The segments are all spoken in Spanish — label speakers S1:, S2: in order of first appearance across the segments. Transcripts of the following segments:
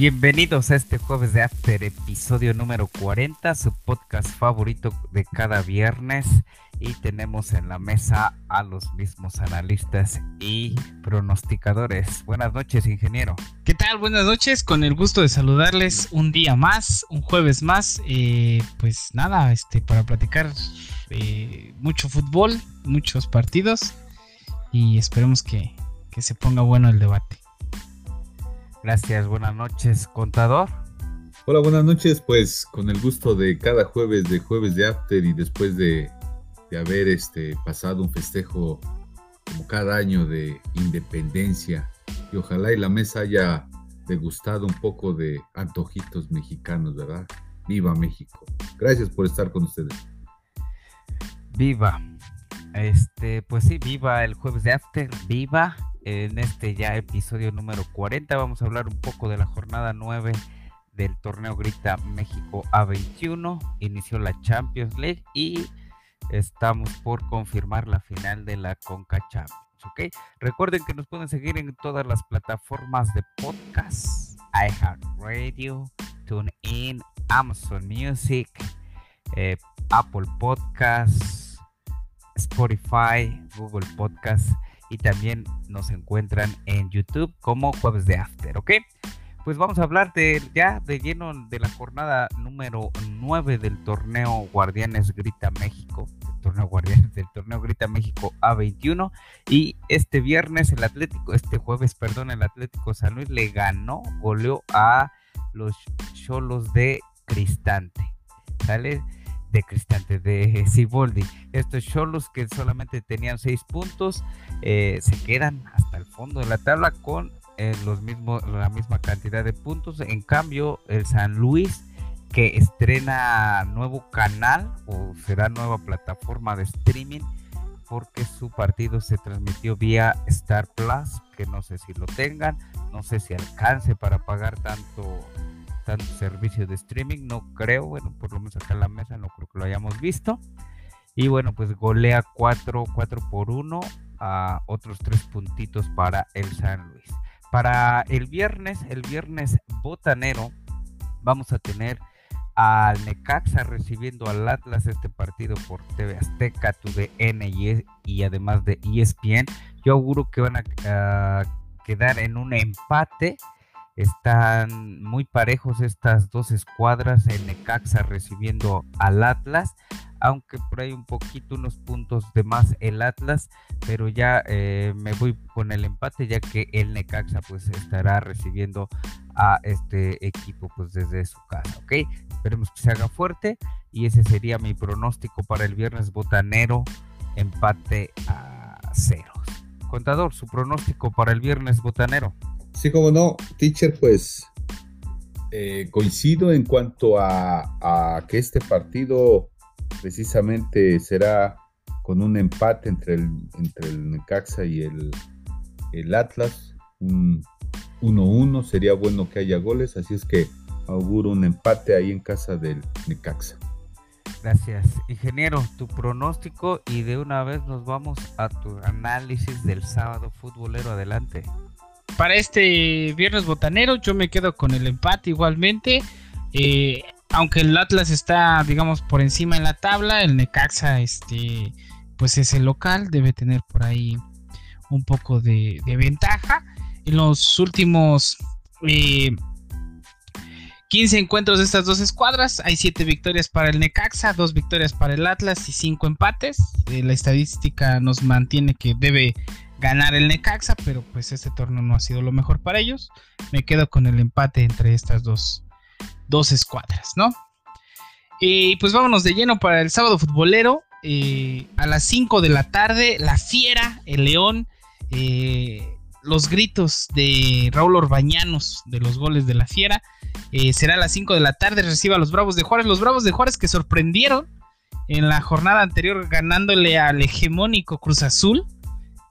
S1: Bienvenidos a este jueves de After, episodio número 40, su podcast favorito de cada viernes. Y tenemos en la mesa a los mismos analistas y pronosticadores. Buenas noches, ingeniero.
S2: ¿Qué tal? Buenas noches, con el gusto de saludarles un día más, un jueves más. Eh, pues nada, este, para platicar eh, mucho fútbol, muchos partidos y esperemos que, que se ponga bueno el debate.
S1: Gracias, buenas noches, contador.
S3: Hola, buenas noches, pues con el gusto de cada jueves de jueves de After y después de, haber este, pasado un festejo como cada año de independencia y ojalá y la mesa haya degustado un poco de antojitos mexicanos, ¿verdad? Viva México. Gracias por estar con ustedes.
S1: Viva. Este, pues sí, viva el jueves de After, viva en este ya episodio número 40 vamos a hablar un poco de la jornada 9 del torneo Grita México A21. Inició la Champions League y estamos por confirmar la final de la Conca Champions. Recuerden que nos pueden seguir en todas las plataformas de podcast: iHeartRadio, TuneIn, Amazon Music, eh, Apple Podcasts, Spotify, Google Podcasts y también nos encuentran en YouTube como Jueves de After, ¿ok? Pues vamos a hablar de ya de lleno de la jornada número 9 del torneo Guardianes Grita México, el torneo Guardianes del torneo Grita México A21 y este viernes el Atlético, este jueves, perdón, el Atlético San Luis le ganó, goleó a los Cholos de Cristante. ¿Sale? De Cristante, de Ciboldi. Estos Cholos que solamente tenían seis puntos eh, se quedan hasta el fondo de la tabla con eh, los mismos, la misma cantidad de puntos. En cambio, el San Luis que estrena nuevo canal o será nueva plataforma de streaming porque su partido se transmitió vía Star Plus, que no sé si lo tengan, no sé si alcance para pagar tanto tanto servicio de streaming, no creo, bueno, por lo menos acá en la mesa no creo que lo hayamos visto. Y bueno, pues golea 4, 4 por 1 a otros 3 puntitos para el San Luis. Para el viernes, el viernes botanero, vamos a tener al Necaxa recibiendo al Atlas este partido por TV Azteca, TUDN y, y además de ESPN. Yo auguro que van a quedar en un empate están muy parejos estas dos escuadras, en Necaxa recibiendo al Atlas, aunque por ahí un poquito unos puntos de más el Atlas, pero ya eh, me voy con el empate ya que el Necaxa pues estará recibiendo a este equipo pues desde su casa, ¿ok? Esperemos que se haga fuerte y ese sería mi pronóstico para el viernes botanero, empate a ceros. Contador, su pronóstico para el viernes botanero.
S3: Sí, como no, teacher, pues eh, coincido en cuanto a, que este partido precisamente será con un empate entre el, entre el Necaxa y el, el Atlas, un 1-1, sería bueno que haya goles, así es que auguro un empate ahí en casa del Necaxa.
S1: Gracias, ingeniero, tu pronóstico y de una vez nos vamos a tu análisis del sábado futbolero. Adelante
S2: para este viernes botanero yo me quedo con el empate igualmente. Eh, aunque el Atlas está, digamos, por encima en la tabla, el Necaxa, este, pues es el local, debe tener por ahí un poco de, ventaja. En los últimos 15 eh, encuentros de estas dos escuadras, hay 7 victorias para el Necaxa, 2 victorias para el Atlas y 5 empates. Eh, la estadística nos mantiene que debe ganar el Necaxa, pero pues este torneo no ha sido lo mejor para ellos. Me quedo con el empate entre estas dos, dos escuadras, ¿no? Y pues vámonos de lleno para el sábado futbolero. Eh, a las 5 de la tarde, la Fiera, el León, eh, los gritos de Raúl Orbañanos de los goles de la Fiera. Eh, será a las 5 de la tarde, reciba a los Bravos de Juárez. Los Bravos de Juárez que sorprendieron en la jornada anterior ganándole al hegemónico Cruz Azul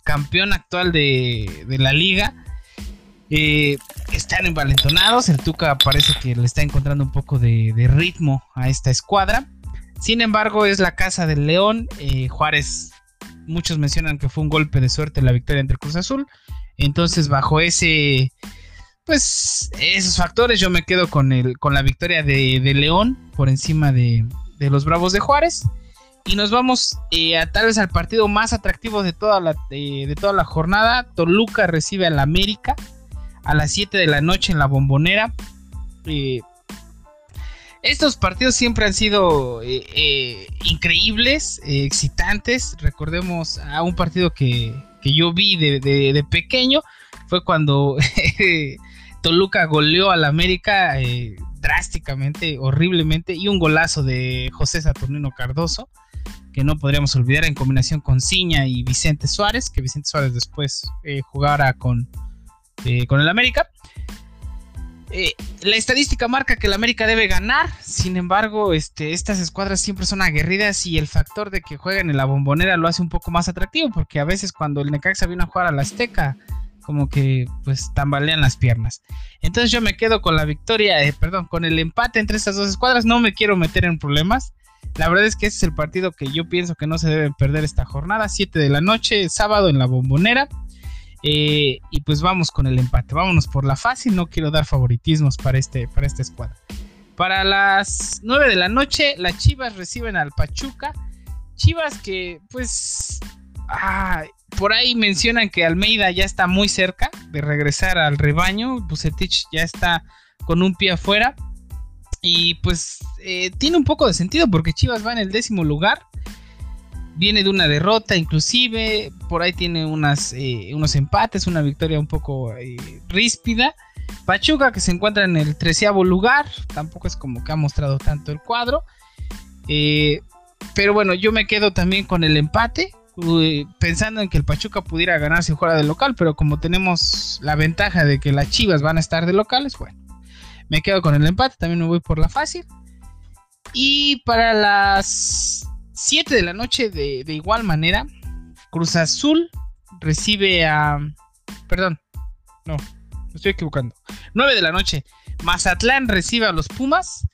S2: campeón actual de, la liga. Eh, están envalentonados. El Tuca parece que le está encontrando un poco de, ritmo a esta escuadra. Sin embargo, es la casa del León. Eh, Juárez, muchos mencionan que fue un golpe de suerte la victoria entre Cruz Azul. Entonces, bajo ese, pues esos factores yo me quedo con, el, con la victoria de, León por encima de, los Bravos de Juárez. Y nos vamos eh, a tal vez al partido más atractivo de toda la, de toda la jornada. Toluca recibe al América a las 7 de la noche en la bombonera. Eh, estos partidos siempre han sido eh, increíbles, excitantes. Recordemos a un partido que, yo vi de, de pequeño. Fue cuando Toluca goleó al América drásticamente, horriblemente, y un golazo de José Saturnino Cardoso, que no podríamos olvidar en combinación con Ciña y Vicente Suárez, que Vicente Suárez después eh, jugara con, eh, con el América. la estadística marca que el América debe ganar, sin embargo, este, estas escuadras siempre son aguerridas y el factor de que jueguen en la bombonera lo hace un poco más atractivo, porque a veces cuando el Necaxa vino a jugar a la Azteca, como que pues tambalean las piernas. Entonces yo me quedo con la victoria, eh, perdón, con el empate entre estas dos escuadras, no me quiero meter en problemas. La verdad es que ese es el partido que yo pienso que no se debe perder esta jornada, 7 de la noche, sábado en la bombonera. Eh, y pues vamos con el empate, vámonos por la fácil, no quiero dar favoritismos para, este, para esta escuadra. Para las 9 de la noche, las Chivas reciben al Pachuca. Chivas que pues... Ah, por ahí mencionan que Almeida ya está muy cerca de regresar al rebaño. Bucetich ya está con un pie afuera. Y pues eh, tiene un poco de sentido porque Chivas va en el décimo lugar. Viene de una derrota inclusive. Por ahí tiene unas, eh, unos empates, una victoria un poco eh, ríspida. Pachuca que se encuentra en el treceavo lugar. Tampoco es como que ha mostrado tanto el cuadro. pero bueno, yo me quedo también con el empate pensando en que el Pachuca pudiera ganar si fuera de local, pero como tenemos la ventaja de que las Chivas van a estar de locales, bueno, me quedo con el empate, también me voy por la fácil. Y para las 7 de la noche, de, igual manera, Cruz Azul recibe a... Perdón, no, me estoy equivocando. 9 de la noche, Mazatlán recibe a los Pumas.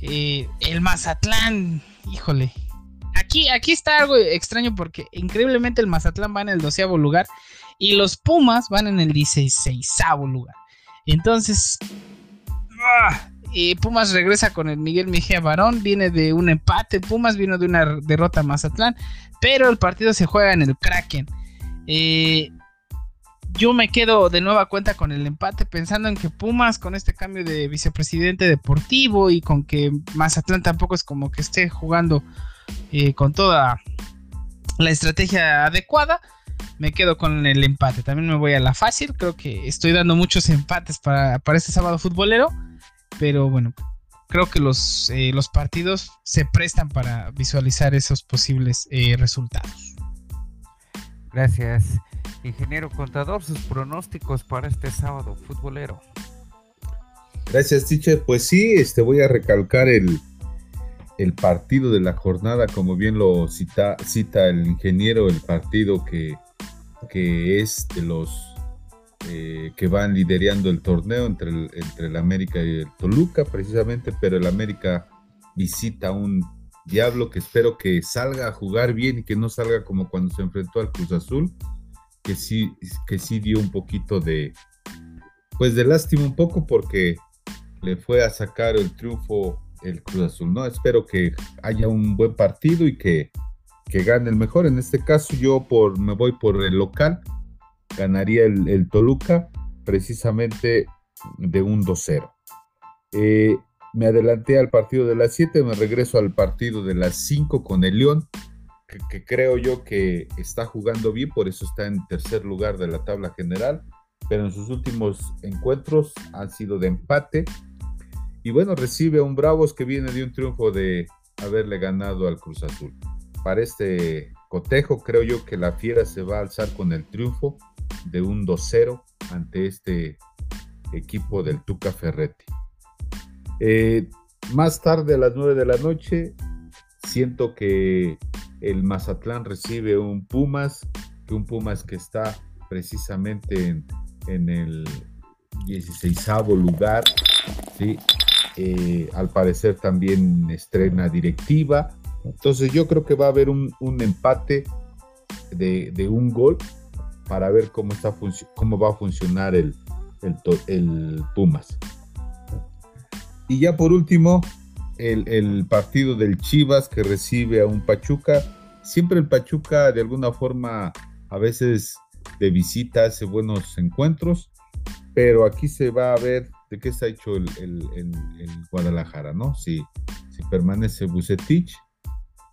S2: Eh, el Mazatlán, híjole, Aquí, aquí está algo extraño porque increíblemente el Mazatlán va en el doceavo lugar y los Pumas van en el dieciséisavo lugar. Entonces, ah, Pumas regresa con el Miguel Mejía Barón, viene de un empate, Pumas vino de una derrota a Mazatlán, pero el partido se juega en el Kraken. Eh, yo me quedo de nueva cuenta con el empate, pensando en que Pumas, con este cambio de vicepresidente deportivo y con que Mazatlán tampoco es como que esté jugando eh, con toda la estrategia adecuada, me quedo con el empate. También me voy a la fácil. Creo que estoy dando muchos empates para, este sábado futbolero. Pero bueno, creo que los, eh, los partidos se prestan para visualizar esos posibles eh, resultados.
S1: Gracias. Ingeniero Contador, sus pronósticos para este sábado futbolero.
S3: Gracias, Tiche. Pues sí, este, voy a recalcar el, el partido de la jornada, como bien lo cita, cita el ingeniero, el partido que, que es de los eh, que van liderando el torneo entre el, entre el América y el Toluca, precisamente, pero el América visita un Diablo que espero que salga a jugar bien y que no salga como cuando se enfrentó al Cruz Azul, que sí, que sí dio un poquito de, pues de lástima un poco porque le fue a sacar el triunfo el Cruz Azul, ¿no? Espero que haya un buen partido y que, gane el mejor. En este caso yo por, me voy por el local, ganaría el, Toluca precisamente de un 2-0. Eh, me adelanté al partido de las 7, me regreso al partido de las 5 con el León, que, que, creo yo que está jugando bien, por eso está en tercer lugar de la tabla general, pero en sus últimos encuentros han sido de empate y bueno, recibe a un Bravos que viene de un triunfo de haberle ganado al Cruz Azul. Para este cotejo, creo yo que la Fiera se va a alzar con el triunfo de un 2-0 ante este equipo del Tuca Ferretti. Eh, más tarde, a las 9 de la noche, siento que el Mazatlán recibe un Pumas, que un Pumas que está precisamente en, en el 16 lugar, ¿sí? Eh, al parecer también estrena directiva. Entonces yo creo que va a haber un, empate de, un gol para ver cómo, está cómo va a funcionar el, el, Pumas. Y ya por último, el, partido del Chivas que recibe a un Pachuca. Siempre el Pachuca de alguna forma a veces de visita hace buenos encuentros, pero aquí se va a ver de qué está hecho el, el, Guadalajara, ¿no? Si, si permanece Bucetich,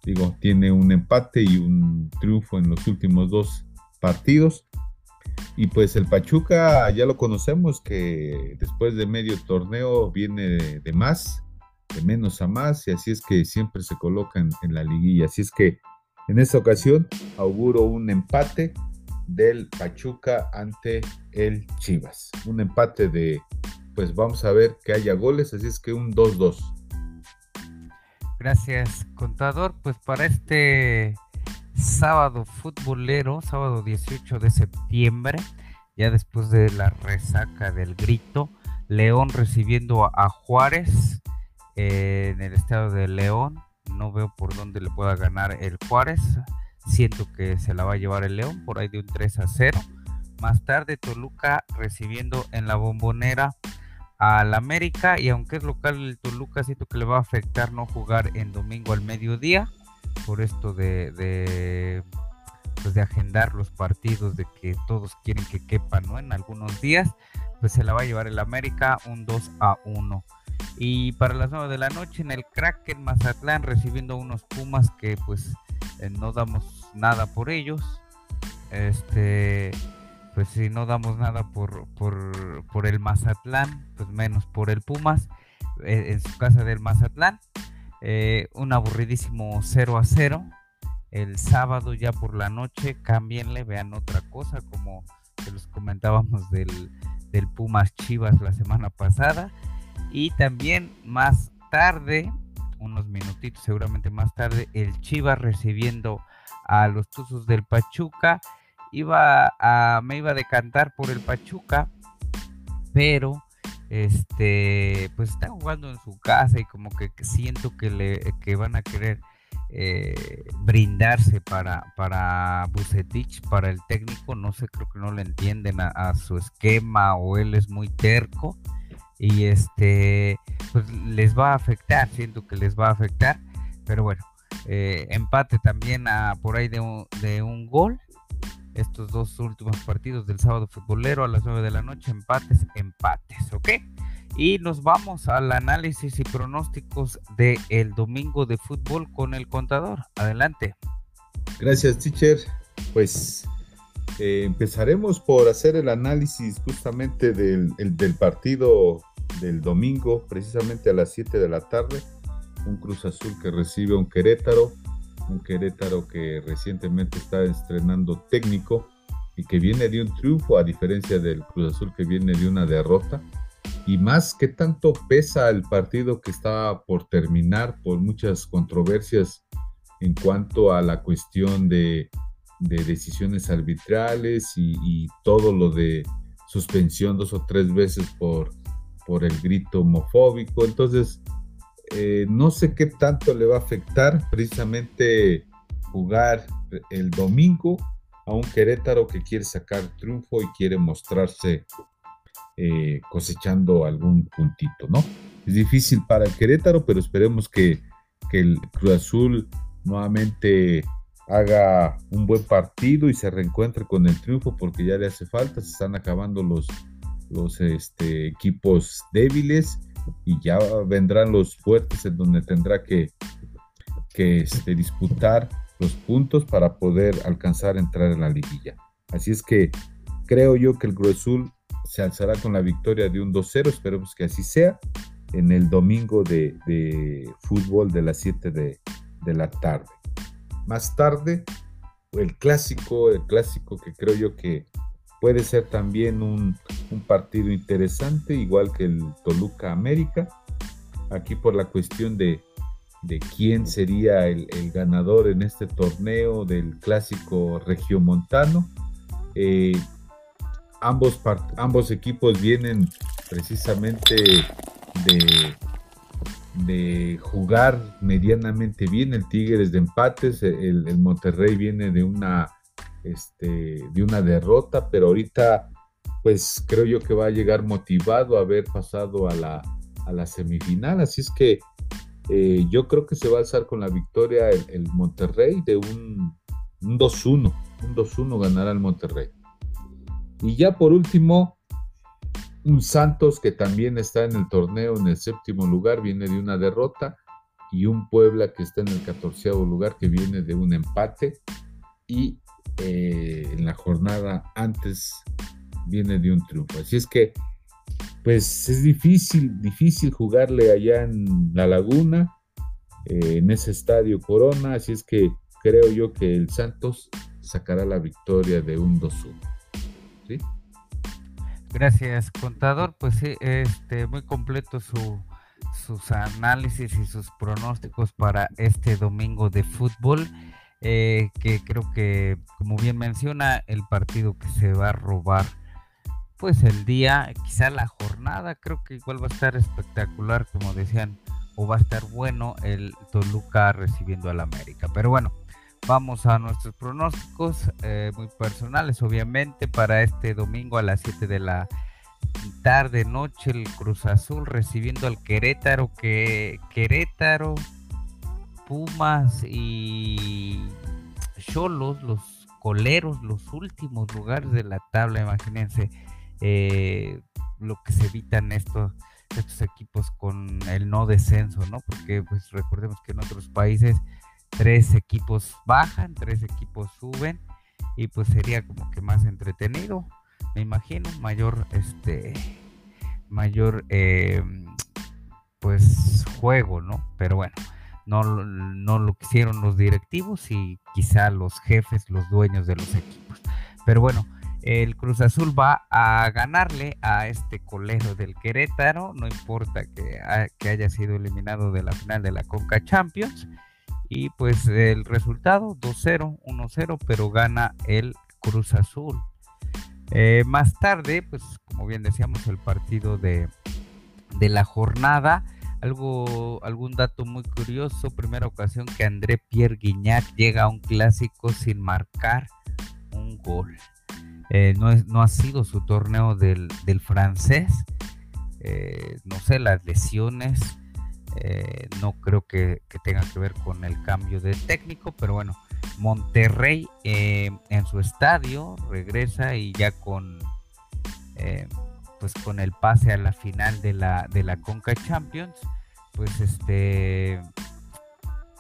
S3: digo, tiene un empate y un triunfo en los últimos dos partidos. Y pues el Pachuca ya lo conocemos que después de medio torneo viene de, más, de menos a más, y así es que siempre se colocan en la liguilla. Así es que en esta ocasión auguro un empate del Pachuca ante el Chivas. Un empate de, pues vamos a ver que haya goles, así es que un 2-2.
S1: Gracias, contador. Pues para este sábado futbolero, sábado 18 de septiembre, ya después de la resaca del grito, León recibiendo a, Juárez eh, en el estado de León. No veo por dónde le pueda ganar el Juárez. Siento que se la va a llevar el León por ahí de un 3 a 0. Más tarde Toluca recibiendo en la bombonera al América y aunque es local el Toluca siento que le va a afectar no jugar en domingo al mediodía por esto de, de pues de agendar los partidos de que todos quieren que quepan ¿no? en algunos días pues se la va a llevar el América un 2 a 1 y para las 9 de la noche en el Kraken Mazatlán recibiendo unos Pumas que pues eh, no damos nada por ellos. Este, pues si no damos nada por, por, el Mazatlán, pues menos por el Pumas, eh, en su casa del Mazatlán. Eh, un aburridísimo 0 a 0. El sábado ya por la noche, cámbienle, vean otra cosa, como se los comentábamos del, del Pumas Chivas la semana pasada. Y también más tarde, unos minutitos seguramente más tarde, el Chivas recibiendo a los Tuzos del Pachuca. Iba a, me iba a decantar por el Pachuca, pero este, pues está jugando en su casa y como que siento que le que van a querer eh, brindarse para, para Bucetich, para el técnico, no sé, creo que no le entienden a su esquema o él es muy terco y este pues les va a afectar, siento que les va a afectar, pero bueno, eh, empate también a, por ahí de un, de un gol. Estos dos últimos partidos del sábado futbolero a las 9 de la noche, empates, empates, ¿ok? Y nos vamos al análisis y pronósticos del el domingo de fútbol con el contador. Adelante.
S3: Gracias, teacher. Pues eh, empezaremos por hacer el análisis justamente del, del partido del domingo, precisamente a las 7 de la tarde, un Cruz Azul que recibe a un Querétaro, un Querétaro que recientemente está estrenando técnico y que viene de un triunfo a diferencia del Cruz Azul que viene de una derrota. Y más que tanto pesa el partido que estaba por terminar por muchas controversias en cuanto a la cuestión de, decisiones arbitrales y, todo lo de suspensión dos o tres veces por el grito homofóbico. Entonces, eh, no sé qué tanto le va a afectar precisamente jugar el domingo a un Querétaro que quiere sacar triunfo y quiere mostrarse eh, cosechando algún puntito, ¿no? Es difícil para el Querétaro, pero esperemos que, que el Cruz Azul nuevamente haga un buen partido y se reencuentre con el triunfo porque ya le hace falta, se están acabando los, los este, equipos débiles y ya vendrán los fuertes en donde tendrá que, que este, disputar los puntos para poder alcanzar a entrar en la liguilla. Así es que creo yo que el Cruz Azul se alzará con la victoria de un 2-0, esperemos que así sea, en el domingo de, fútbol de las 7 de, de la tarde. Más tarde, el clásico, el clásico que creo yo que Puede ser también un, partido interesante, igual que el Toluca América. Aquí por la cuestión de, quién sería el, ganador en este torneo del clásico regiomontano. Eh, ambos, equipos vienen precisamente de, de jugar medianamente bien. El Tigres de empates, el Monterrey viene de una este, de una derrota, pero ahorita pues creo yo que va a llegar motivado a haber pasado a la, a la semifinal. Así es que eh, yo creo que se va a alzar con la victoria el, Monterrey de un, 2-1. Un 2-1 ganará el Monterrey. Y ya por último, un Santos que también está en el torneo en el séptimo lugar, viene de una derrota. Y un Puebla que está en el catorceavo lugar, que viene de un empate. Y eh, en la jornada antes viene de un triunfo. Así es que pues es difícil, difícil jugarle allá en la laguna, eh, en ese estadio Corona, así es que creo yo que el Santos sacará la victoria de un 2-1. ¿Sí?
S1: Gracias, contador. Pues sí, este, muy completo su, sus análisis y sus pronósticos para este domingo de fútbol. Eh, que creo que, como bien menciona, el partido que se va a robar pues el día, quizá la jornada, creo que igual va a estar espectacular, como decían, o va a estar bueno el Toluca recibiendo al América. Pero bueno, vamos a nuestros pronósticos eh, muy personales, obviamente, para este domingo a las 7 de la tarde, noche, el Cruz Azul recibiendo al Querétaro, que Querétaro, Pumas y Cholos, los coleros, los últimos lugares de la tabla, imagínense eh, lo que se evitan estos, estos equipos con el no descenso, ¿no? Porque pues recordemos que en otros países tres equipos bajan, tres equipos suben y pues sería como que más entretenido, me imagino, mayor este mayor eh, pues juego, ¿no? Pero bueno, no, no lo quisieron los directivos y quizá los jefes, los dueños de los equipos. Pero bueno, el Cruz Azul va a ganarle a este colegio del Querétaro, no importa que, haya sido eliminado de la final de la Conca Champions. Y pues el resultado 2-0, 1-0, pero gana el Cruz Azul. Eh, más tarde, pues como bien decíamos, el partido de, de la jornada. Algo, algún dato muy curioso, primera ocasión que André Pierre Guignac llega a un clásico sin marcar un gol. Eh, no, es, no ha sido su torneo del, francés. Eh, no sé, las lesiones. Eh, no creo que, que, tenga que ver con el cambio de técnico, pero bueno, Monterrey en su estadio regresa y ya con pues con el pase a la final de la, de la Conca Champions, pues este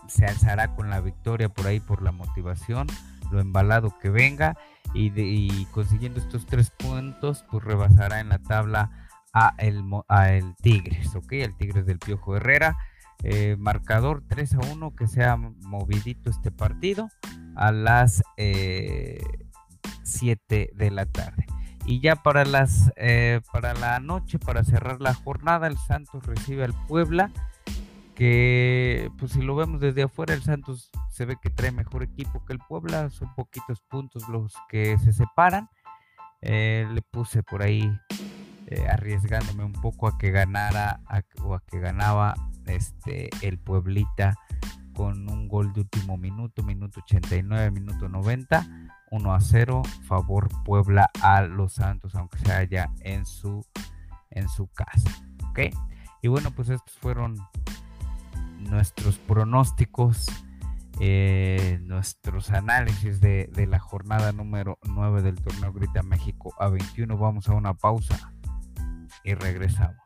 S1: se alzará con la victoria por ahí por la motivación, lo embalado que venga y, consiguiendo estos tres puntos, pues rebasará en la tabla a el, a el Tigres, ¿ok? El Tigres del Piojo Herrera. Eh, marcador 3 a 1 que sea movidito este partido a las 7 eh, de la tarde. Y ya para las eh, para la noche, para cerrar la jornada, el Santos recibe al Puebla que pues si lo vemos desde afuera, el Santos se ve que trae mejor equipo que el Puebla, son poquitos puntos los que se separan. Eh, le puse por ahí eh, arriesgándome un poco a que ganara o a que ganaba este el Pueblita con un gol de último minuto, minuto 89, minuto 90, 1 a 0, favor Puebla a los Santos, aunque sea allá en su en su casa. ¿Ok? Y bueno, pues estos fueron nuestros pronósticos, eh, nuestros análisis de, de, la jornada número 9 del torneo Grita México a 21. Vamos a una pausa y regresamos.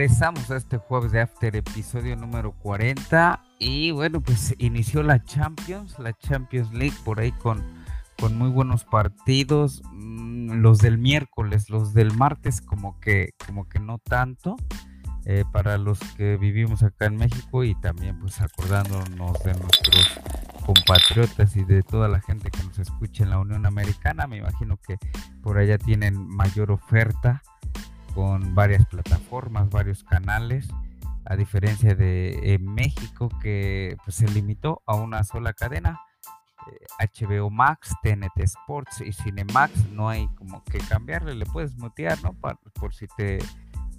S1: Regresamos a este jueves de After, episodio número 40. Y bueno, pues inició la Champions, la Champions League por ahí con, con muy buenos partidos. Mm, los del miércoles, los del martes como que, como que no tanto. Eh, para los que vivimos acá en México y también pues acordándonos de nuestros compatriotas y de toda la gente que nos escucha en la Unión Americana, me imagino que por allá tienen mayor oferta con varias plataformas, varios canales. a diferencia de México que pues, se limitó a una sola cadena. HBO eh, Max, TNT Sports y Cinemax, no hay como que cambiarle, le puedes mutear, ¿no? por si te,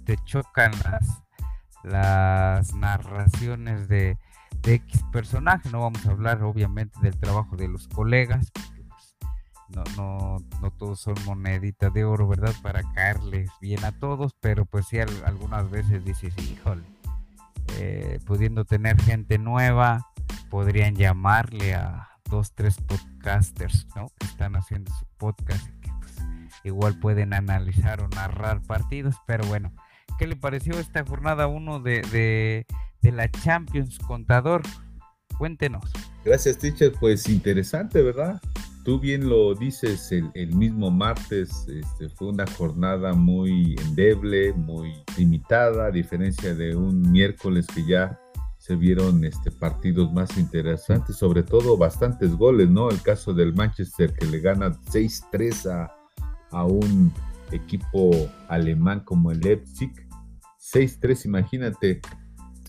S1: te chocan las, las narraciones de, X personaje. No vamos a hablar obviamente del trabajo de los colegas, no, no, no todos son moneditas de oro, ¿verdad? Para caerles bien a todos, pero pues sí algunas veces dices, híjole, eh, pudiendo tener gente nueva, podrían llamarle a dos, tres podcasters, ¿no? Que están haciendo su podcast y que pues, igual pueden analizar o narrar partidos, pero bueno, ¿Qué le pareció esta jornada 1 de, la Champions Contador? Cuéntenos.
S3: Gracias, teacher. Pues interesante, ¿verdad? Tú bien lo dices, el, mismo martes este, fue una jornada muy endeble, muy limitada, a diferencia de un miércoles que ya se vieron este, partidos más interesantes, sobre todo bastantes goles, ¿no? El caso del Manchester que le gana 6-3 a, a un equipo alemán como el Leipzig. 6-3, imagínate,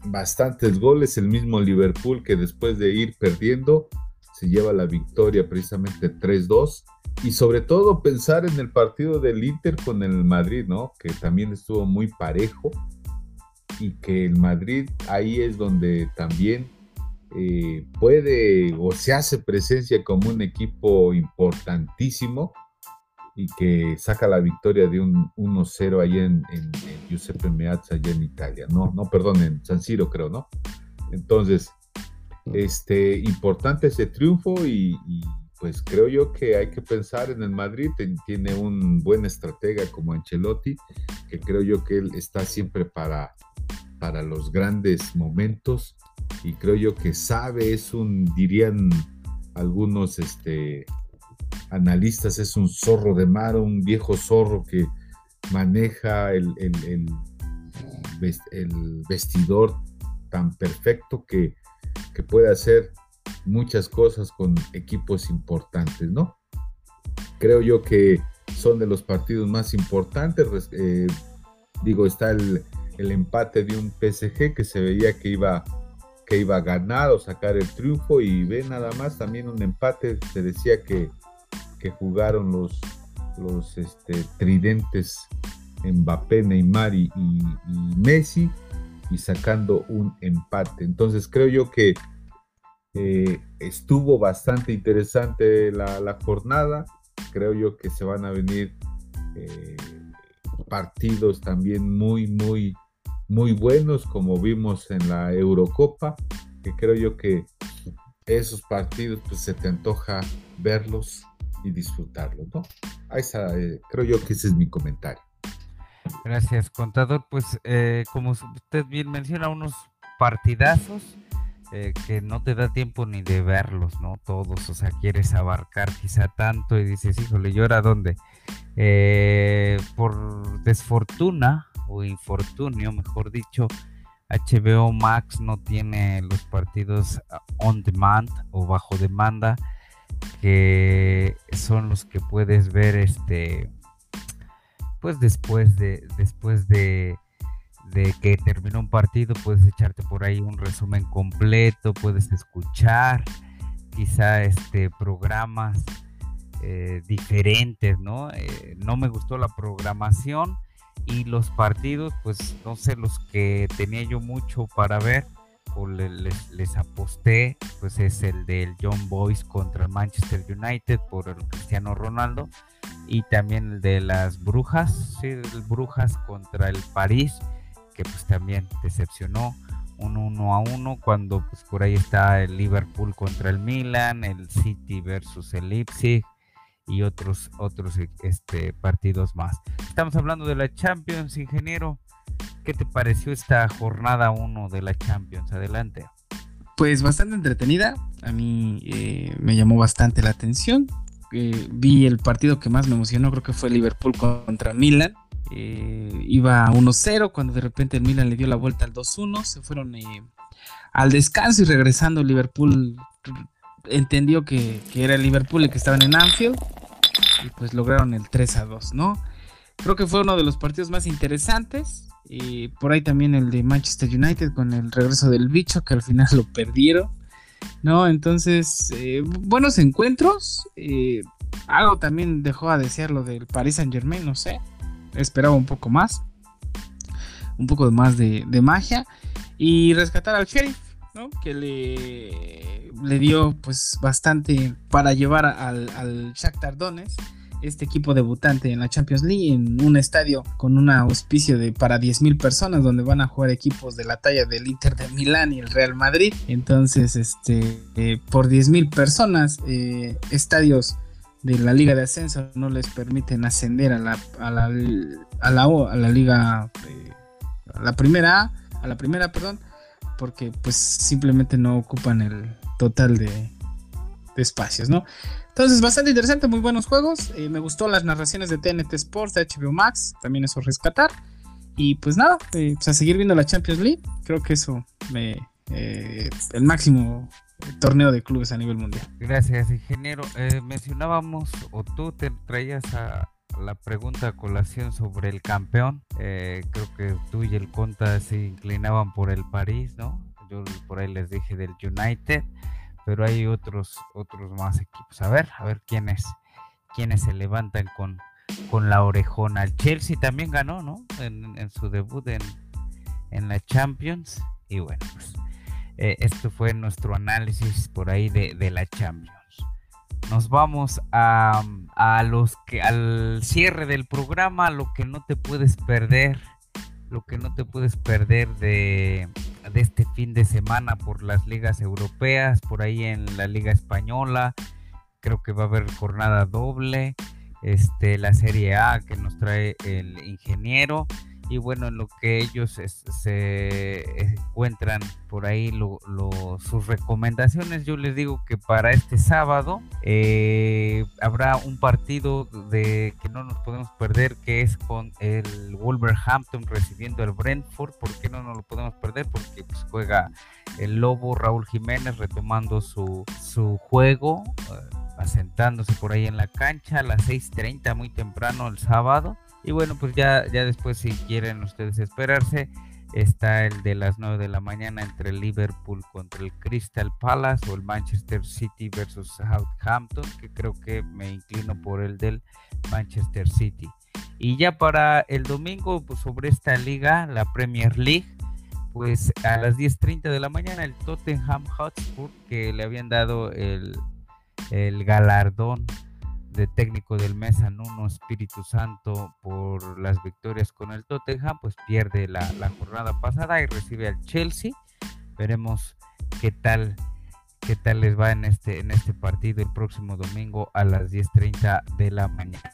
S3: bastantes goles. El mismo Liverpool que después de ir perdiendo se lleva la victoria precisamente 3-2. Y sobre todo pensar en el partido del Inter con el Madrid, ¿no? Que también estuvo muy parejo. Y que el Madrid ahí es donde también eh, puede o se hace presencia como un equipo importantísimo y que saca la victoria de un 1-0 allá en, Giuseppe Meazza, allá en Italia. No, no, perdón, en San Siro creo, ¿no? Entonces, este, importante ese triunfo y, pues creo yo que hay que pensar en el Madrid, tiene un buen estratega como Ancelotti, que creo yo que él está siempre para, para los grandes momentos y creo yo que sabe, es un, dirían algunos, este, analistas es un zorro de mar, un viejo zorro que maneja el, el, vestidor tan perfecto que, puede hacer muchas cosas con equipos importantes, ¿no? Creo yo que son de los partidos más importantes. Eh, digo, está el, empate de un PSG que se veía que iba, que iba a ganar o sacar el triunfo y ve nada más también un empate. Se decía que que jugaron los, los este, tridentes Mbappé, Neymar y, Messi y sacando un empate. Entonces creo yo que eh, estuvo bastante interesante la, jornada. Creo yo que se van a venir eh, partidos también muy, muy, muy buenos como vimos en la Eurocopa. Que creo yo que esos partidos pues se te antoja verlos y disfrutarlo, ¿no? Esa, eh, creo yo que ese es mi comentario.
S1: Gracias, contador. Pues eh, como usted bien menciona, unos partidazos eh, que no te da tiempo ni de verlos, ¿no? Todos, o sea, quieres abarcar quizá tanto y dices, híjole, ¿y ahora dónde? por desfortuna o infortunio, mejor dicho, HBO Max no tiene los partidos on demand o bajo demanda que son los que puedes ver este pues después de después de, de que terminó un partido puedes echarte por ahí un resumen completo puedes escuchar quizá este programas eh, diferentes no eh, no me gustó la programación y los partidos pues no sé los que tenía yo mucho para ver o les, aposté, pues es el del John Boyce contra el Manchester United por el Cristiano Ronaldo y también el de las Brujas, sí, Brujas contra el París, que pues también decepcionó un 1 a 1 cuando pues por ahí está el Liverpool contra el Milan, el City versus el Leipzig y otros otros este partidos más. Estamos hablando de la Champions, ingeniero. ¿Qué te pareció esta jornada 1 de la Champions? Adelante.
S2: Pues bastante entretenida. A mí eh, me llamó bastante la atención. Eh, vi el partido que más me emocionó, creo que fue Liverpool contra Milan. Eh, iba 1-0 cuando de repente el Milan le dio la vuelta al 2-1. Se fueron al descanso y regresando Liverpool entendió que, era el Liverpool el que estaban en Anfield. Y pues lograron el 3-2, ¿no? Creo que fue uno de los partidos más interesantes Y por ahí también el de Manchester United con el regreso del bicho, que al final lo perdieron. ¿No? Entonces, eh, buenos encuentros. Eh, algo también dejó a desear lo del Paris Saint Germain, no sé. Esperaba un poco más. Un poco más de, magia. Y rescatar al sheriff, ¿no? Que le, le dio pues bastante para llevar al, al Shakhtar Donetsk este equipo debutante en la Champions League en un estadio con un auspicio de para 10.000 personas donde van a jugar equipos de la talla del Inter de Milán y el Real Madrid. Entonces, este, eh, por 10.000 personas, eh, estadios de la Liga de Ascenso no les permiten ascender a la, a la, a la, a la Liga, eh, a la primera A, a la primera, perdón, porque pues simplemente no ocupan el total de, de espacios, ¿no? Entonces, bastante interesante, muy buenos juegos. Eh, me gustó las narraciones de TNT Sports, de HBO Max, también eso rescatar. Y pues nada, eh, pues a seguir viendo la Champions League. Creo que eso me. Eh, el máximo torneo de clubes a nivel mundial.
S1: Gracias, ingeniero. mencionábamos, o tú te traías a la pregunta a colación sobre el campeón. creo que tú y el Conta se inclinaban por el París, ¿no? Yo por ahí les dije del United pero hay otros, otros más equipos. A ver, a ver quiénes, quiénes se levantan con, con la orejona. El Chelsea también ganó, ¿no? En, su debut en, en, la Champions. Y bueno, pues eh, esto fue nuestro análisis por ahí de, de la Champions. Nos vamos a, a los que al cierre del programa, lo que no te puedes perder lo que no te puedes perder de, este fin de semana por las ligas europeas, por ahí en la liga española, creo que va a haber jornada doble, este, la Serie A que nos trae el ingeniero y bueno, en lo que ellos se encuentran por ahí sus recomendaciones, yo les digo que para este sábado eh, habrá un partido de que no nos podemos perder, que es con el Wolverhampton recibiendo el Brentford. ¿Por qué no nos lo podemos perder? Porque pues, juega el Lobo Raúl Jiménez retomando su, su juego. Eh, asentándose por ahí en la cancha a las 6.30 muy temprano el sábado y bueno, pues ya, ya después si quieren ustedes esperarse, está el de las 9 de la mañana entre Liverpool contra el Crystal Palace o el Manchester City versus Southampton, que creo que me inclino por el del Manchester City. Y ya para el domingo, pues sobre esta liga, la Premier League, pues a las 10.30 de la mañana el Tottenham Hotspur, que le habían dado el, el galardón de técnico del mes a Nuno Espíritu Santo por las victorias con el Tottenham, pues pierde la, jornada pasada y recibe al Chelsea. Veremos qué tal qué tal les va en este en este partido el próximo domingo a las 10:30 de la mañana.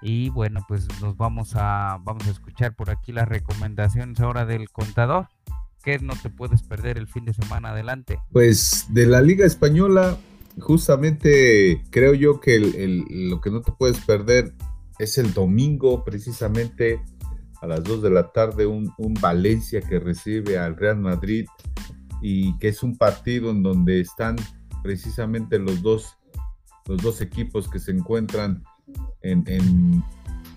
S1: Y bueno, pues nos vamos a vamos a escuchar por aquí las recomendaciones ahora del contador. ¿Qué no te puedes perder el fin de semana adelante?
S3: Pues de la Liga española justamente creo yo que lo que no te puedes perder es el domingo, precisamente a las 2 de la tarde, un, Valencia que recibe al Real Madrid y que es un partido en donde están precisamente los dos, los dos equipos que se encuentran en,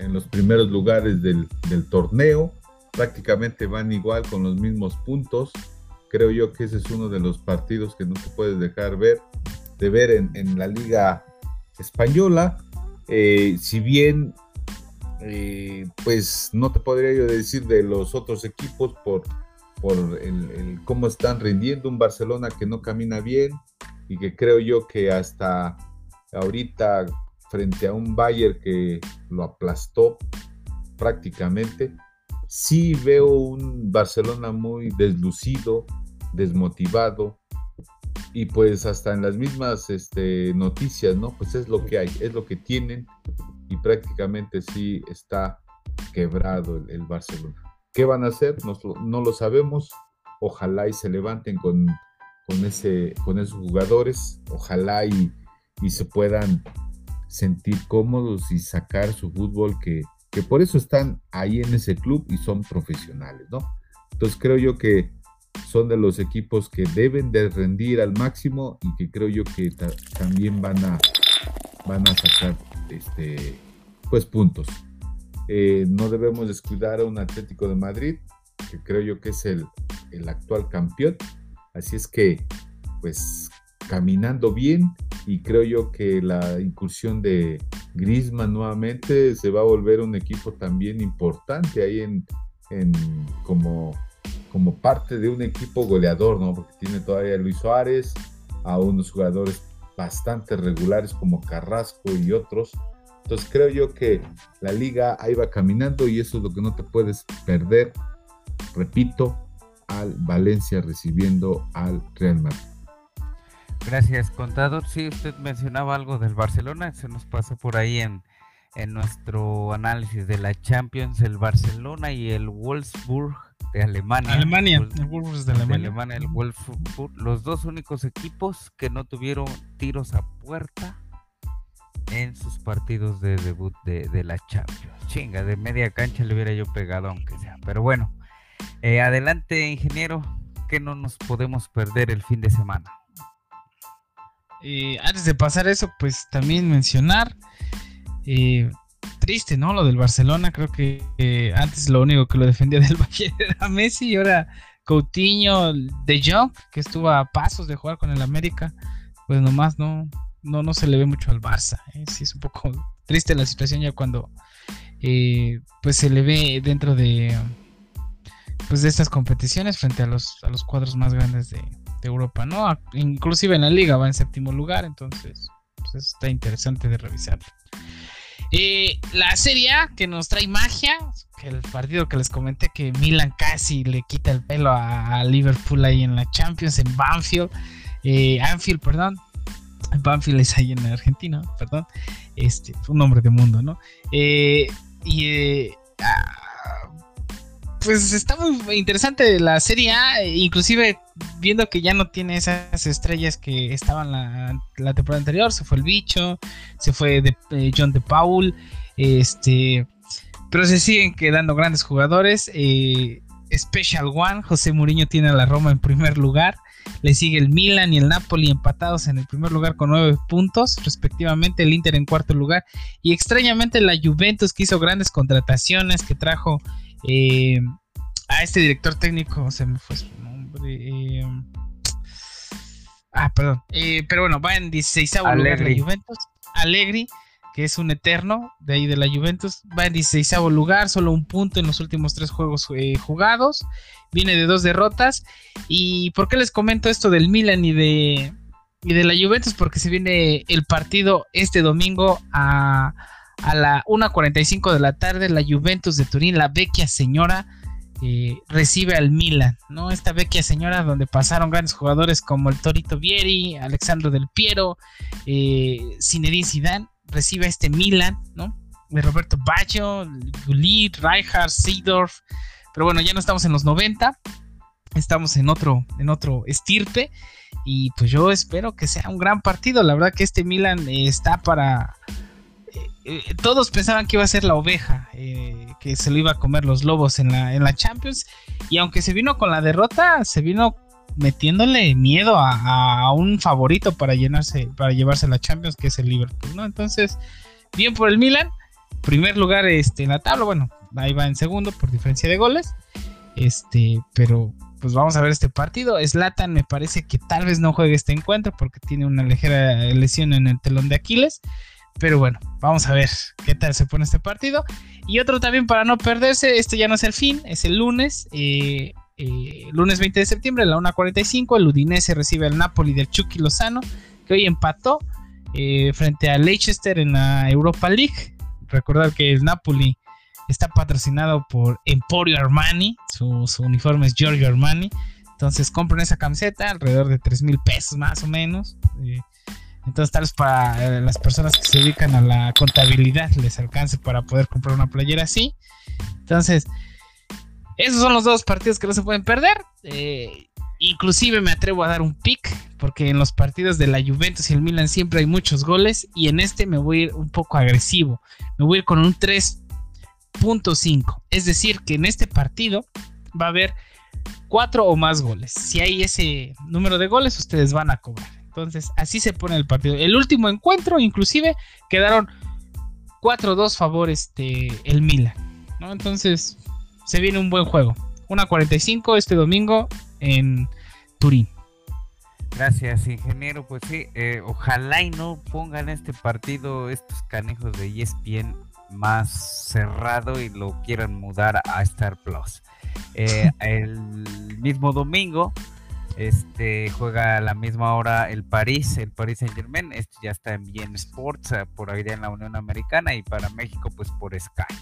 S3: los primeros lugares del torneo. Prácticamente van igual con los mismos puntos. Creo yo que ese es uno de los partidos que no te puedes dejar ver de ver en, la liga española. Eh, si bien, eh, pues no te podría yo decir de los otros equipos por, por el, cómo están rindiendo un Barcelona que no camina bien y que creo yo que hasta ahorita frente a un Bayern que lo aplastó prácticamente, sí veo un Barcelona muy deslucido, desmotivado, y pues hasta en las mismas este, noticias, ¿no? Pues es lo que hay, es lo que tienen y prácticamente sí está quebrado el, Barcelona. ¿Qué van a hacer? no lo sabemos. Ojalá y se levanten con, con, ese, con esos jugadores. Ojalá y, y se puedan sentir cómodos y sacar su fútbol que, que por eso están ahí en ese club y son profesionales, ¿no? Entonces creo yo que son de los equipos que deben de rendir al máximo y que creo yo que también van a, van a sacar este, pues puntos. eh, no debemos descuidar a un Atlético de Madrid, que creo yo que es el, el actual campeón. Así es que, pues, caminando bien y creo yo que la incursión de Griezmann nuevamente se va a volver un equipo también importante ahí en, en como, como parte de un equipo goleador, ¿no? Porque tiene todavía Luis Suárez, a unos jugadores bastante regulares como Carrasco y otros. Entonces creo yo que la liga ahí va caminando y eso es lo que no te puedes perder. Repito, al Valencia recibiendo al Real Madrid.
S1: Gracias, contador. Sí, usted mencionaba algo del Barcelona, se nos pasó por ahí en, en nuestro análisis de la Champions, el Barcelona y el Wolfsburg de Alemania.
S2: Alemania, el Wolfsburg de Alemania.
S1: De Alemania, el Wolfsburg, los dos únicos equipos que no tuvieron tiros a puerta en sus partidos de debut de, de la Champions. Chinga, de media cancha le hubiera yo pegado aunque sea. Pero bueno, eh, adelante ingeniero, que no nos podemos perder el fin de semana.
S2: Eh, antes de pasar eso, pues también mencionar, eh, triste, ¿no? Lo del Barcelona, creo que eh, antes lo único que lo defendía del Valle era Messi y ahora Coutinho de Jong, que estuvo a pasos de jugar con el América, pues nomás no, no, no se le ve mucho al Barça. Sí es un poco triste la situación ya cuando pues se le ve dentro de pues de estas competiciones frente a los, a los cuadros más grandes de, Europa, ¿no? Inclusive en la liga va en séptimo lugar, entonces pues está interesante de revisar. Eh, la Serie A que nos trae magia, que el partido que les comenté que Milan casi le quita el pelo a, Liverpool ahí en la Champions, en Banfield, eh, Anfield, perdón. Banfield es ahí en Argentina, perdón. Este, un nombre de mundo, ¿no? Eh, y ah, pues está muy interesante la serie A, inclusive viendo que ya no tiene esas estrellas que estaban la, temporada anterior, se fue el bicho, se fue eh, John de Paul, este, pero se siguen quedando grandes jugadores. Eh, Special One, José Mourinho tiene a la Roma en primer lugar. Le sigue el Milan y el Napoli empatados en el primer lugar con nueve puntos, respectivamente. El Inter en cuarto lugar. Y extrañamente la Juventus que hizo grandes contrataciones, que trajo eh, a este director técnico, se me fue su nombre. Eh, ah, perdón. Eh, pero bueno, va en 16 lugar la Juventus. Allegri, que es un eterno de ahí de la Juventus, va en 16 lugar, solo un punto en los últimos tres juegos jugados. Viene de dos derrotas. ¿Y por qué les comento esto del Milan y de, y de la Juventus? Porque se viene el partido este domingo a a la 1.45 de la tarde, la Juventus de Turín, la vecchia señora, eh, recibe al Milan, ¿no? Esta vecchia señora donde pasaron grandes jugadores como el Torito Vieri, Alexandro Del Piero, eh, Zinedine Zidane, recibe a este Milan, ¿no? De Roberto Baggio, Gullit, Rijkaard, Seedorf, pero bueno, ya no estamos en los 90, estamos en otro, en otro estirpe y pues yo espero que sea un gran partido, la verdad que este Milan eh, está para eh, todos pensaban que iba a ser la oveja, eh, que se lo iba a comer los lobos en la, en la Champions. Y aunque se vino con la derrota, se vino metiéndole miedo a, un favorito para llenarse, para llevarse la Champions, que es el Liverpool, ¿no? Entonces, bien por el Milan. Primer lugar este, en la tabla, bueno, ahí va en segundo por diferencia de goles. Este, pero pues vamos a ver este partido. Slatan me parece que tal vez no juegue este encuentro porque tiene una ligera lesión en el telón de Aquiles. Pero bueno, vamos a ver qué tal se pone este partido. Y otro también para no perderse, este ya no es el fin, es el lunes. Eh, eh, lunes 20 de septiembre a la 1.45, el Udinese recibe al Napoli del Chucky Lozano, que hoy empató eh, frente a Leicester en la Europa League. Recordar que el Napoli está patrocinado por Emporio Armani, su, uniforme es Giorgio Armani. Entonces compren esa camiseta, alrededor de 3 mil pesos más o menos. Entonces, tal vez para eh, las personas que se dedican a la contabilidad les alcance para poder comprar una playera así. Entonces, esos son los dos partidos que no se pueden perder. Eh, inclusive me atrevo a dar un pick, porque en los partidos de la Juventus y el Milan siempre hay muchos goles. Y en este me voy a ir un poco agresivo. Me voy a ir con un 3.5. Es decir, que en este partido va a haber cuatro o más goles. Si hay ese número de goles, ustedes van a cobrar. Entonces, así se pone el partido. El último encuentro, inclusive, quedaron 4-2 favor este, el Milan. ¿no? Entonces, se viene un buen juego. 1.45 este domingo en Turín.
S1: Gracias, ingeniero. Pues sí, eh, ojalá y no pongan este partido estos canejos de ESPN más cerrado y lo quieran mudar a Star Plus. Eh, el mismo domingo este juega a la misma hora el París, el París Saint Germain. Este ya está en Bien Sports, eh, por ahí en la Unión Americana y para México, pues por Sky.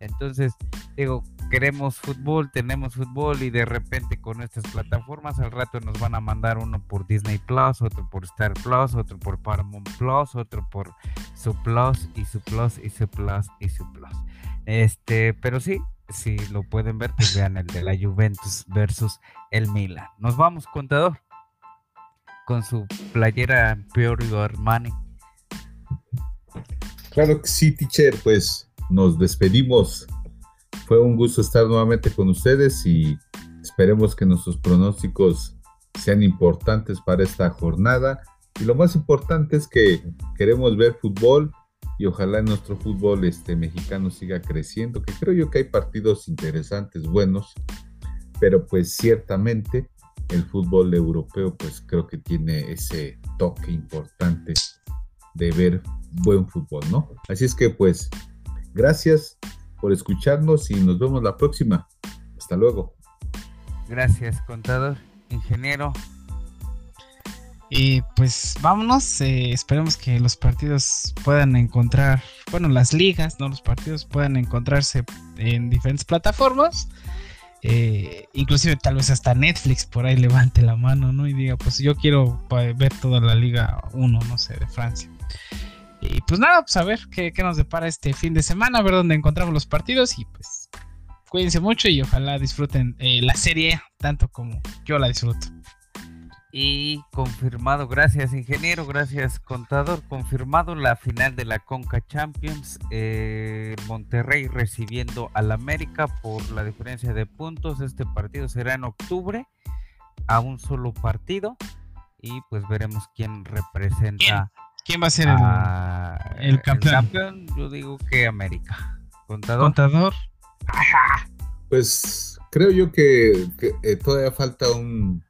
S1: Entonces, digo, queremos fútbol, tenemos fútbol y de repente con estas plataformas al rato nos van a mandar uno por Disney Plus, otro por Star Plus, otro por Paramount Plus, otro por su Plus y su Plus y su Plus y su Plus. Este, pero sí, si lo pueden ver, pues vean el de la Juventus versus el Milan. Nos vamos, contador, con su playera Piorio Armani.
S3: Claro que sí, teacher, pues nos despedimos. Fue un gusto estar nuevamente con ustedes y esperemos que nuestros pronósticos sean importantes para esta jornada. Y lo más importante es que queremos ver fútbol y ojalá nuestro fútbol este, mexicano siga creciendo, que creo yo que hay partidos interesantes, buenos, pero pues ciertamente el fútbol europeo pues creo que tiene ese toque importante de ver buen fútbol, ¿no? Así es que pues gracias por escucharnos y nos vemos la próxima. Hasta luego.
S1: Gracias, contador, ingeniero.
S2: Y pues vámonos, eh, esperemos que los partidos puedan encontrar, bueno, las ligas, no los partidos puedan encontrarse en diferentes plataformas. Eh, inclusive tal vez hasta Netflix por ahí levante la mano, ¿no? Y diga, pues yo quiero ver toda la Liga 1, no sé, de Francia. Y pues nada, pues a ver qué, nos depara este fin de semana, a ver dónde encontramos los partidos y pues cuídense mucho y ojalá disfruten eh, la serie tanto como yo la disfruto.
S1: Y confirmado, gracias ingeniero, gracias contador, confirmado la final de la Conca Champions, eh, Monterrey recibiendo al América por la diferencia de puntos, este partido será en octubre a un solo partido y pues veremos quién representa.
S2: ¿Quién, va a ser el, campeón?
S1: Yo digo que América.
S2: Contador. Contador.
S3: Pues creo yo que, eh, todavía falta un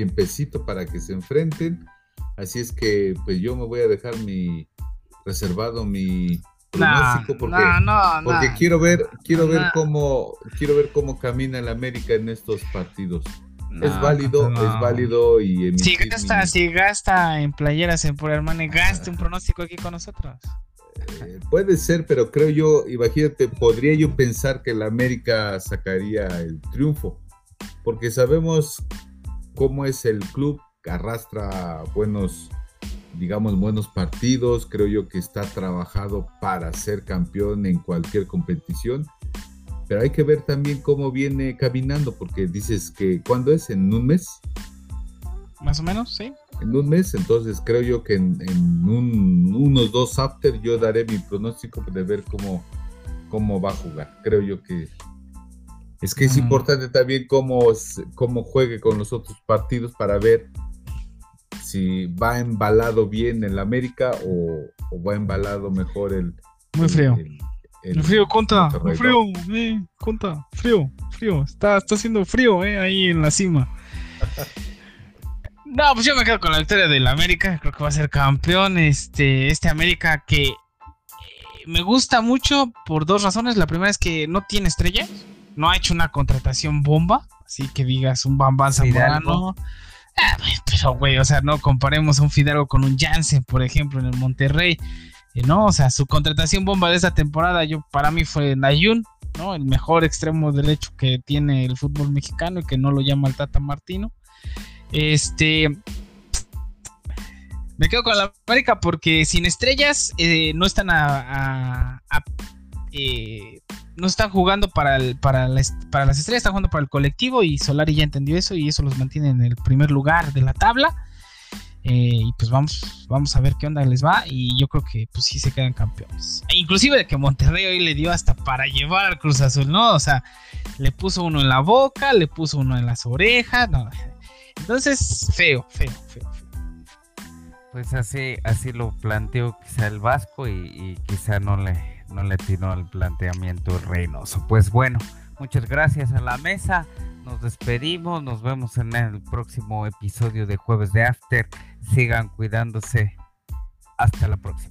S3: tiempecito para que se enfrenten. Así es que pues yo me voy a dejar mi reservado mi pronóstico porque, porque quiero ver quiero ver cómo quiero ver cómo camina el América en estos partidos. es válido, es válido y
S2: si gasta, si gasta en playeras en por hermano, gaste un pronóstico aquí con nosotros.
S3: Eh, puede ser, pero creo yo, imagínate, podría yo pensar que el América sacaría el triunfo, porque sabemos cómo es el club, que arrastra buenos, digamos, buenos partidos, creo yo que está trabajado para ser campeón en cualquier competición, pero hay que ver también cómo viene caminando, porque dices que, ¿cuándo es? ¿En un mes?
S2: Más o menos, sí.
S3: En un mes, entonces creo yo que en, unos dos after yo daré mi pronóstico de ver cómo, cómo va a jugar. Creo yo que es que es importante también cómo, cómo juegue con los otros partidos para ver si va embalado bien el América o, va embalado mejor el.
S2: Muy frío. El, frío, conta. Muy frío, eh, conta. Frío, frío. Está, está haciendo frío, eh, ahí en la cima. no, pues yo me quedo con la victoria del América. Creo que va a ser campeón. Este, este América que eh, me gusta mucho por dos razones. La primera es que no tiene estrellas no ha hecho una contratación bomba, así que digas un Bambán Zamorano. Ah, pero, güey, o sea, no comparemos a un Fidalgo con un Jansen, por ejemplo, en el Monterrey. Eh, no, o sea, su contratación bomba de esta temporada, yo para mí fue Nayun, ¿no? El mejor extremo derecho que tiene el fútbol mexicano y que no lo llama el Tata Martino. Este. Me quedo con la América porque sin estrellas eh, no están a, eh, no están jugando para, para, para las estrellas, están jugando para el colectivo y Solari ya entendió eso y eso los mantiene en el primer lugar de la tabla. Eh, y pues vamos, vamos a ver qué onda les va y yo creo que pues sí se quedan campeones. E inclusive de que Monterrey hoy le dio hasta para llevar al Cruz Azul, ¿no? O sea, le puso uno en la boca, le puso uno en las orejas. Entonces, feo, feo, feo.
S1: Pues así, así lo planteó quizá el Vasco y quizá no le, no le atinó el planteamiento Reynoso. Pues bueno, muchas gracias a la mesa. Nos despedimos, nos vemos en el próximo episodio de Jueves de After. Sigan cuidándose. Hasta la próxima.